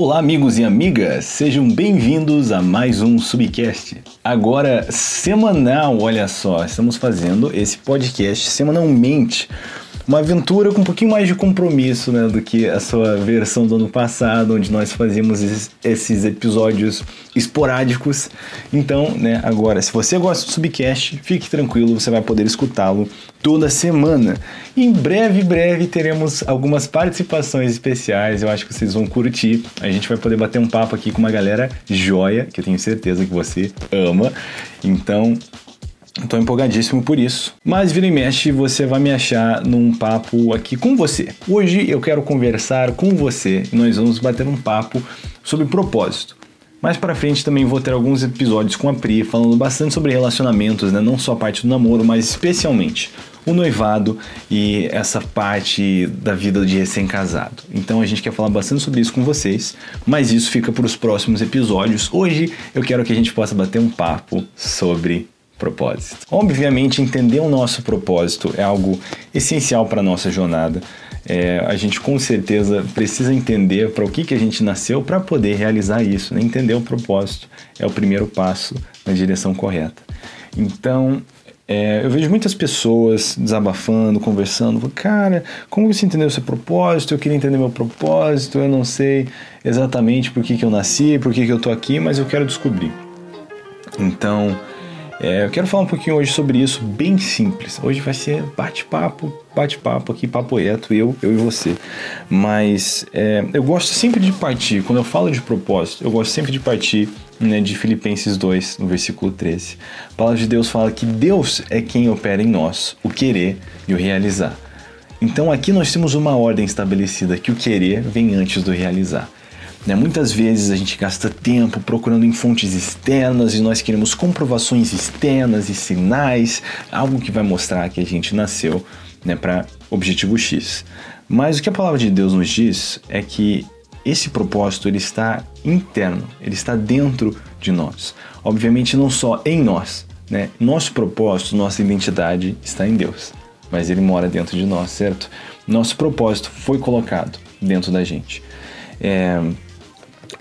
Olá, amigos e amigas, sejam bem-vindos a mais um Subcast. Agora, semanal, olha só, estamos fazendo esse podcast semanalmente uma aventura com um pouquinho mais de compromisso né, do que a sua versão do ano passado, onde nós fazíamos esses episódios esporádicos. Então, né, agora, se você gosta do Subcast, fique tranquilo, você vai poder escutá-lo toda semana. E em breve, breve, teremos algumas participações especiais, eu acho que vocês vão curtir. A gente vai poder bater um papo aqui com uma galera joia, que eu tenho certeza que você ama. Então, Estou empolgadíssimo por isso. Mas vira e mexe, você vai me achar num papo aqui com você. Hoje eu quero conversar com você e nós vamos bater um papo sobre propósito. Mais para frente também vou ter alguns episódios com a Pri falando bastante sobre relacionamentos, né? não só a parte do namoro, mas especialmente o noivado e essa parte da vida de recém-casado. Então a gente quer falar bastante sobre isso com vocês, mas isso fica para os próximos episódios. Hoje eu quero que a gente possa bater um papo sobre propósito. Obviamente, entender o nosso propósito é algo essencial para a nossa jornada. É, a gente com certeza precisa entender para o que, que a gente nasceu para poder realizar isso. Né? Entender o propósito é o primeiro passo na direção correta. Então, é, eu vejo muitas pessoas desabafando, conversando, cara, como você entendeu o seu propósito? Eu queria entender meu propósito, eu não sei exatamente por que, que eu nasci, por que, que eu estou aqui, mas eu quero descobrir. Então, é, eu quero falar um pouquinho hoje sobre isso, bem simples. Hoje vai ser bate-papo, bate-papo aqui, papo reto, eu, eu e você. Mas é, eu gosto sempre de partir, quando eu falo de propósito, eu gosto sempre de partir né, de Filipenses 2, no versículo 13. A palavra de Deus fala que Deus é quem opera em nós o querer e o realizar. Então aqui nós temos uma ordem estabelecida que o querer vem antes do realizar. Né? Muitas vezes a gente gasta tempo procurando em fontes externas e nós queremos comprovações externas e sinais, algo que vai mostrar que a gente nasceu né, para objetivo X. Mas o que a palavra de Deus nos diz é que esse propósito ele está interno, ele está dentro de nós. Obviamente não só em nós, né? Nosso propósito, nossa identidade está em Deus, mas ele mora dentro de nós, certo? Nosso propósito foi colocado dentro da gente. É,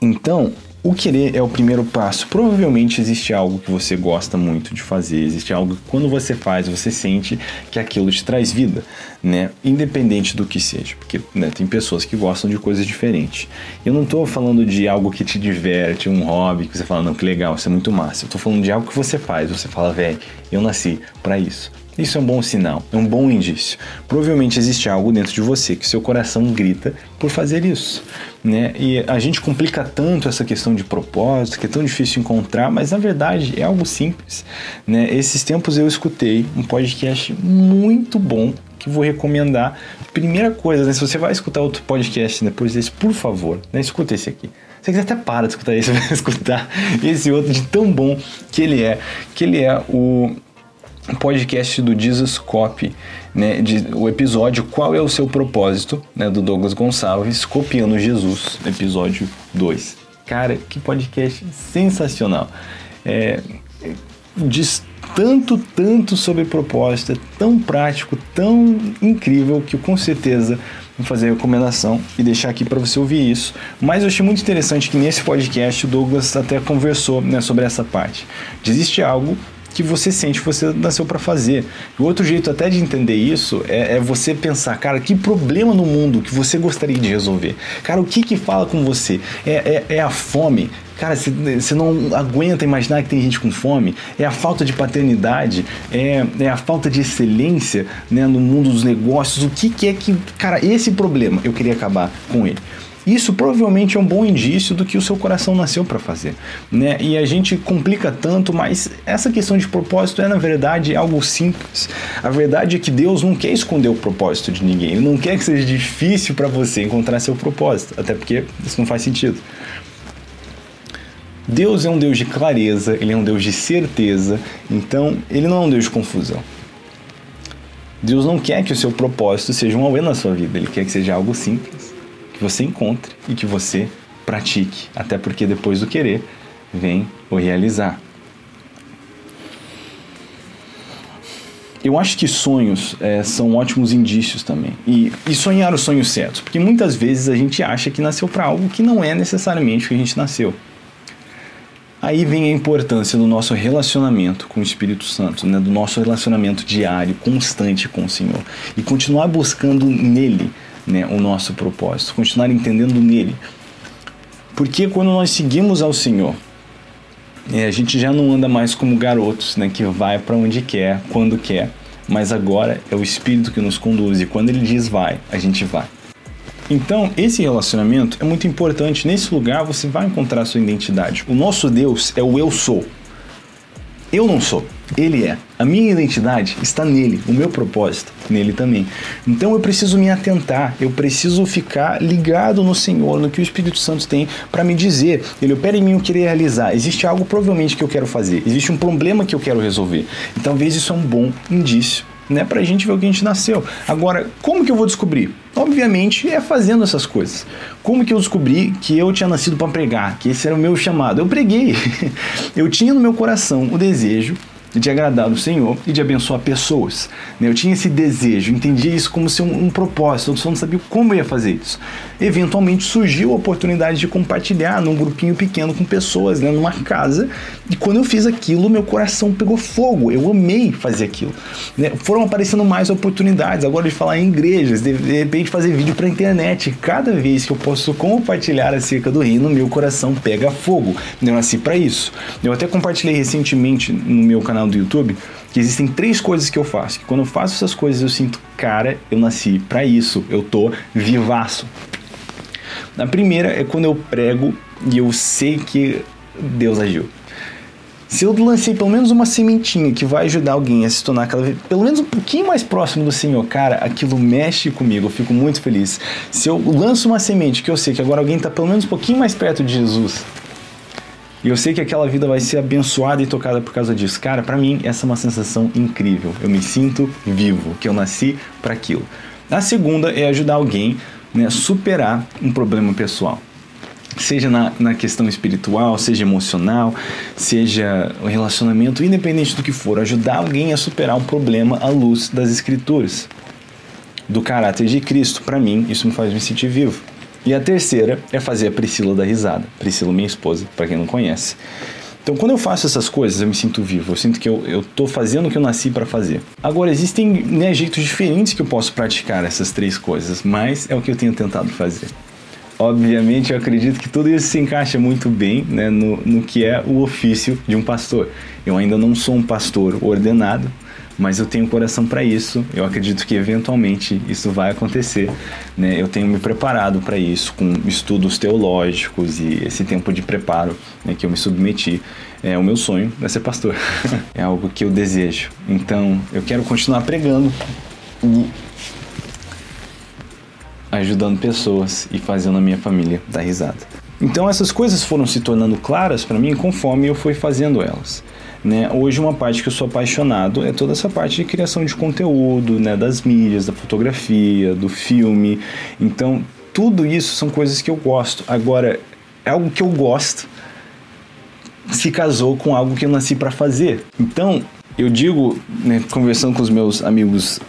então, o querer é o primeiro passo. Provavelmente existe algo que você gosta muito de fazer, existe algo que quando você faz, você sente que aquilo te traz vida, né? Independente do que seja, porque né, tem pessoas que gostam de coisas diferentes. Eu não estou falando de algo que te diverte, um hobby, que você fala, não, que legal, isso é muito massa. Eu estou falando de algo que você faz, você fala, velho, eu nasci para isso. Isso é um bom sinal, é um bom indício. Provavelmente existe algo dentro de você que seu coração grita por fazer isso, né? E a gente complica tanto essa questão de propósito, que é tão difícil encontrar, mas na verdade é algo simples, né? Esses tempos eu escutei um podcast muito bom que vou recomendar. Primeira coisa, né? Se você vai escutar outro podcast depois desse, por favor, né? Escuta esse aqui. Você quiser até para de escutar esse, vai escutar esse outro de tão bom que ele é, que ele é o podcast do Jesus Copy, né, de, o episódio Qual é o seu propósito, né, do Douglas Gonçalves, copiando Jesus, episódio 2. Cara, que podcast sensacional. É, diz tanto, tanto sobre propósito, é tão prático, tão incrível que eu com certeza vou fazer a recomendação e deixar aqui para você ouvir isso. Mas eu achei muito interessante que nesse podcast o Douglas até conversou né, sobre essa parte. Existe algo que você sente que você nasceu para fazer. O outro jeito até de entender isso é, é, você pensar, cara, que problema no mundo que você gostaria de resolver? Cara, o que que fala com você? É, é, é a fome? Cara, você não aguenta imaginar que tem gente com fome? É a falta de paternidade? É, é a falta de excelência né, no mundo dos negócios? O que, que é que. Cara, esse problema eu queria acabar com ele. Isso provavelmente é um bom indício do que o seu coração nasceu para fazer, né? E a gente complica tanto, mas essa questão de propósito é na verdade algo simples. A verdade é que Deus não quer esconder o propósito de ninguém. Ele não quer que seja difícil para você encontrar seu propósito, até porque isso não faz sentido. Deus é um Deus de clareza, ele é um Deus de certeza, então ele não é um Deus de confusão. Deus não quer que o seu propósito seja um auê na sua vida, ele quer que seja algo simples que você encontre e que você pratique, até porque depois do querer vem o realizar. eu acho que sonhos é, são ótimos indícios também. E, e sonhar os sonhos certos. Porque muitas vezes a gente acha que nasceu para algo que não é necessariamente o que a gente nasceu. Aí vem a importância do nosso relacionamento com o Espírito Santo, né? do nosso relacionamento diário, constante com o Senhor. E continuar buscando nele né? o nosso propósito, continuar entendendo nele. Porque quando nós seguimos ao Senhor, é, a gente já não anda mais como garotos, né? que vai para onde quer, quando quer. Mas agora é o Espírito que nos conduz e quando ele diz vai, a gente vai. Então, esse relacionamento é muito importante. Nesse lugar você vai encontrar sua identidade. O nosso Deus é o eu sou. Eu não sou, ele é. A minha identidade está nele, o meu propósito nele também. Então eu preciso me atentar, eu preciso ficar ligado no Senhor, no que o Espírito Santo tem para me dizer. Ele opera em mim o que realizar. Existe algo provavelmente que eu quero fazer, existe um problema que eu quero resolver. E talvez isso é um bom indício né, pra gente ver o que a gente nasceu. Agora, como que eu vou descobrir? Obviamente é fazendo essas coisas. Como que eu descobri que eu tinha nascido para pregar, que esse era o meu chamado? Eu preguei. Eu tinha no meu coração o desejo de agradar o Senhor e de abençoar pessoas. Né? Eu tinha esse desejo, entendia isso como se um, um propósito, eu só não sabia como eu ia fazer isso. Eventualmente surgiu a oportunidade de compartilhar num grupinho pequeno com pessoas, né? numa casa, e quando eu fiz aquilo, meu coração pegou fogo, eu amei fazer aquilo. Né? Foram aparecendo mais oportunidades, agora de falar em igrejas, de, de repente fazer vídeo para internet. Cada vez que eu posso compartilhar acerca do reino, meu coração pega fogo. Eu nasci para isso. Eu até compartilhei recentemente no meu canal canal do YouTube que existem três coisas que eu faço. Que quando eu faço essas coisas eu sinto, cara, eu nasci para isso, eu tô vivaço. A primeira é quando eu prego e eu sei que Deus agiu. Se eu lancei pelo menos uma sementinha que vai ajudar alguém a se tornar cada vez, pelo menos um pouquinho mais próximo do Senhor, cara, aquilo mexe comigo, eu fico muito feliz. Se eu lanço uma semente que eu sei que agora alguém está pelo menos um pouquinho mais perto de Jesus, e eu sei que aquela vida vai ser abençoada e tocada por causa disso. Cara, para mim essa é uma sensação incrível. Eu me sinto vivo, que eu nasci para aquilo. A segunda é ajudar alguém né, superar um problema pessoal. Seja na, na questão espiritual, seja emocional, seja o relacionamento, independente do que for, ajudar alguém a superar um problema à luz das escrituras, do caráter de Cristo. Para mim, isso me faz me sentir vivo. E a terceira é fazer a Priscila da risada. Priscila, minha esposa, para quem não conhece. Então, quando eu faço essas coisas, eu me sinto vivo. Eu sinto que eu, eu tô fazendo o que eu nasci para fazer. Agora, existem né, jeitos diferentes que eu posso praticar essas três coisas, mas é o que eu tenho tentado fazer. Obviamente, eu acredito que tudo isso se encaixa muito bem né, no, no que é o ofício de um pastor. Eu ainda não sou um pastor ordenado, mas eu tenho coração para isso. Eu acredito que eventualmente isso vai acontecer. Né? Eu tenho me preparado para isso com estudos teológicos e esse tempo de preparo né, que eu me submeti. É o meu sonho é ser pastor. é algo que eu desejo. Então eu quero continuar pregando e ajudando pessoas e fazendo a minha família dar risada. Então essas coisas foram se tornando claras para mim conforme eu fui fazendo elas. Né? Hoje uma parte que eu sou apaixonado é toda essa parte de criação de conteúdo, né? das mídias, da fotografia, do filme. Então, tudo isso são coisas que eu gosto. Agora, é algo que eu gosto se casou com algo que eu nasci para fazer. Então, eu digo, né, conversando com os meus amigos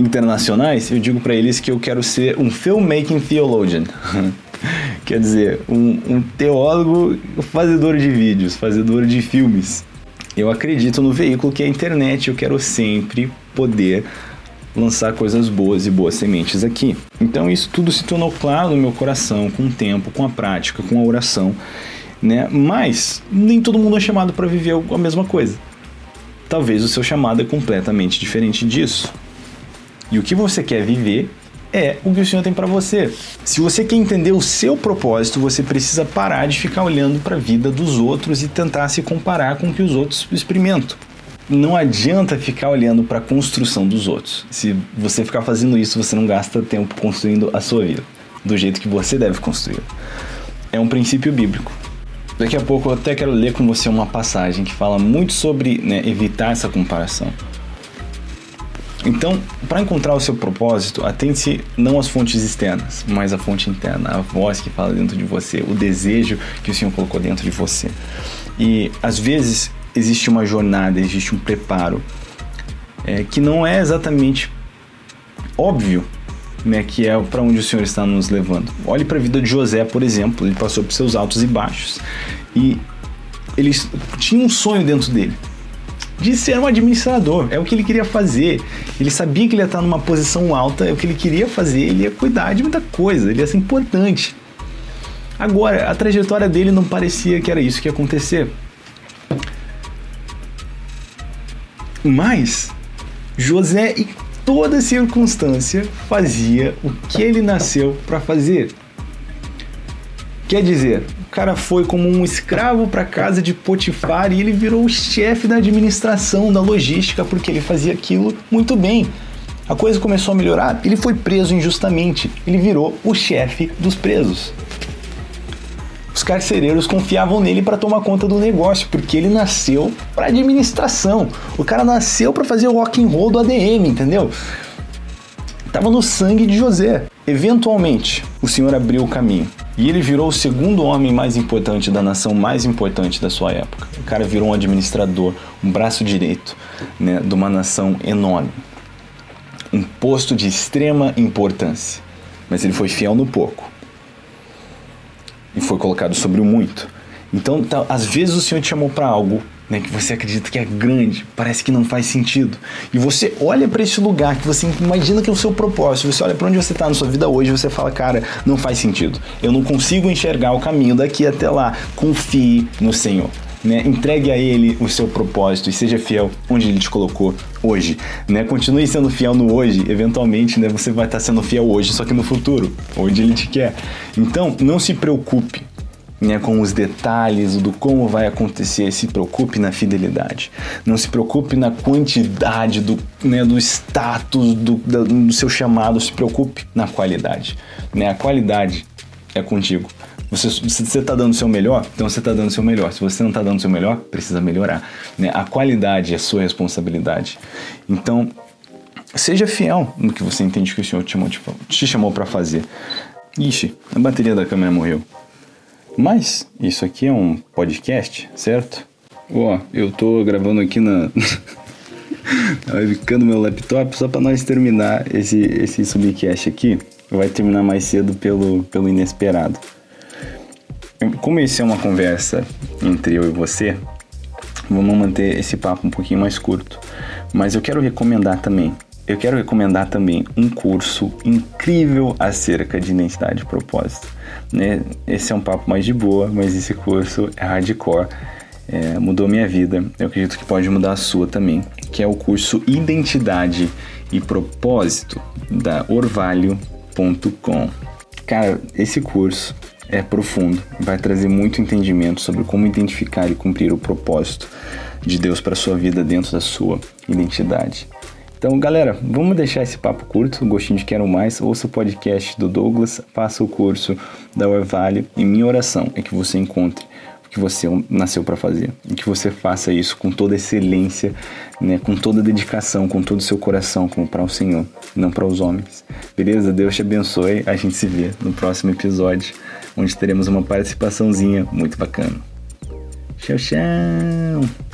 internacionais, eu digo para eles que eu quero ser um filmmaking theologian. Quer dizer, um, um teólogo fazedor de vídeos, fazedor de filmes. Eu acredito no veículo que é a internet, eu quero sempre poder lançar coisas boas e boas sementes aqui. Então isso tudo se tornou claro no meu coração com o tempo, com a prática, com a oração, né? Mas nem todo mundo é chamado para viver a mesma coisa. Talvez o seu chamado é completamente diferente disso. E o que você quer viver é o que o Senhor tem para você. Se você quer entender o seu propósito, você precisa parar de ficar olhando para a vida dos outros e tentar se comparar com o que os outros experimentam. Não adianta ficar olhando para a construção dos outros. Se você ficar fazendo isso, você não gasta tempo construindo a sua vida do jeito que você deve construir. É um princípio bíblico. Daqui a pouco eu até quero ler com você uma passagem que fala muito sobre né, evitar essa comparação. Então, para encontrar o seu propósito, atente não às fontes externas, mas à fonte interna, a voz que fala dentro de você, o desejo que o Senhor colocou dentro de você. E às vezes existe uma jornada, existe um preparo é, que não é exatamente óbvio né, que é para onde o Senhor está nos levando. Olhe para a vida de José, por exemplo, ele passou por seus altos e baixos e ele tinha um sonho dentro dele de ser um administrador, é o que ele queria fazer. Ele sabia que ele ia estar numa posição alta, é o que ele queria fazer, ele ia cuidar de muita coisa, ele ia ser importante. Agora, a trajetória dele não parecia que era isso que ia acontecer. Mas José, em toda circunstância, fazia o que ele nasceu para fazer. Quer dizer, cara foi como um escravo para casa de Potifar e ele virou o chefe da administração, da logística, porque ele fazia aquilo muito bem. A coisa começou a melhorar, ele foi preso injustamente, ele virou o chefe dos presos. Os carcereiros confiavam nele para tomar conta do negócio, porque ele nasceu para administração. O cara nasceu para fazer o rock and roll do ADM, entendeu? Tava no sangue de José. Eventualmente, o Senhor abriu o caminho e ele virou o segundo homem mais importante da nação mais importante da sua época. O cara virou um administrador, um braço direito né, de uma nação enorme. Um posto de extrema importância. Mas ele foi fiel no pouco e foi colocado sobre o muito. Então, tá, às vezes o Senhor te chamou para algo né, que você acredita que é grande, parece que não faz sentido. E você olha para esse lugar que você imagina que é o seu propósito, você olha para onde você está na sua vida hoje, você fala, cara, não faz sentido. Eu não consigo enxergar o caminho daqui até lá. Confie no Senhor. Né? Entregue a Ele o seu propósito e seja fiel onde Ele te colocou hoje. Né? Continue sendo fiel no hoje, eventualmente né, você vai estar sendo fiel hoje, só que no futuro, onde Ele te quer. Então, não se preocupe né, com os detalhes do como vai acontecer, se preocupe na fidelidade. Não se preocupe na quantidade do, né, do status do, do seu chamado, se preocupe na qualidade. Né? A qualidade é contigo. Você está dando o seu melhor, então você está dando o seu melhor. Se você não está dando o seu melhor, precisa melhorar. Né? A qualidade é sua responsabilidade. Então, seja fiel no que você entende que o Senhor te chamou, te chamou para fazer. Ixi, a bateria da câmera morreu. Mas isso aqui é um podcast, certo? Ó, oh, eu tô gravando aqui na na webcam do meu laptop só para nós terminar esse esse subcast aqui. Vai terminar mais cedo pelo pelo inesperado. Como esse é uma conversa entre eu e você, vamos manter esse papo um pouquinho mais curto. Mas eu quero recomendar também eu quero recomendar também um curso incrível acerca de identidade e propósito. Né? Esse é um papo mais de boa, mas esse curso é hardcore. É, mudou minha vida. Eu acredito que pode mudar a sua também. Que é o curso Identidade e Propósito da Orvalho.com. Cara, esse curso é profundo, vai trazer muito entendimento sobre como identificar e cumprir o propósito de Deus para sua vida dentro da sua identidade. Então, galera, vamos deixar esse papo curto, gostinho de quero mais, ouça o podcast do Douglas, faça o curso da Orvalho e minha oração é que você encontre o que você nasceu para fazer e que você faça isso com toda excelência, né, com toda dedicação, com todo o seu coração, como para o Senhor, não para os homens. Beleza? Deus te abençoe. A gente se vê no próximo episódio, onde teremos uma participaçãozinha muito bacana. Tchau, tchau!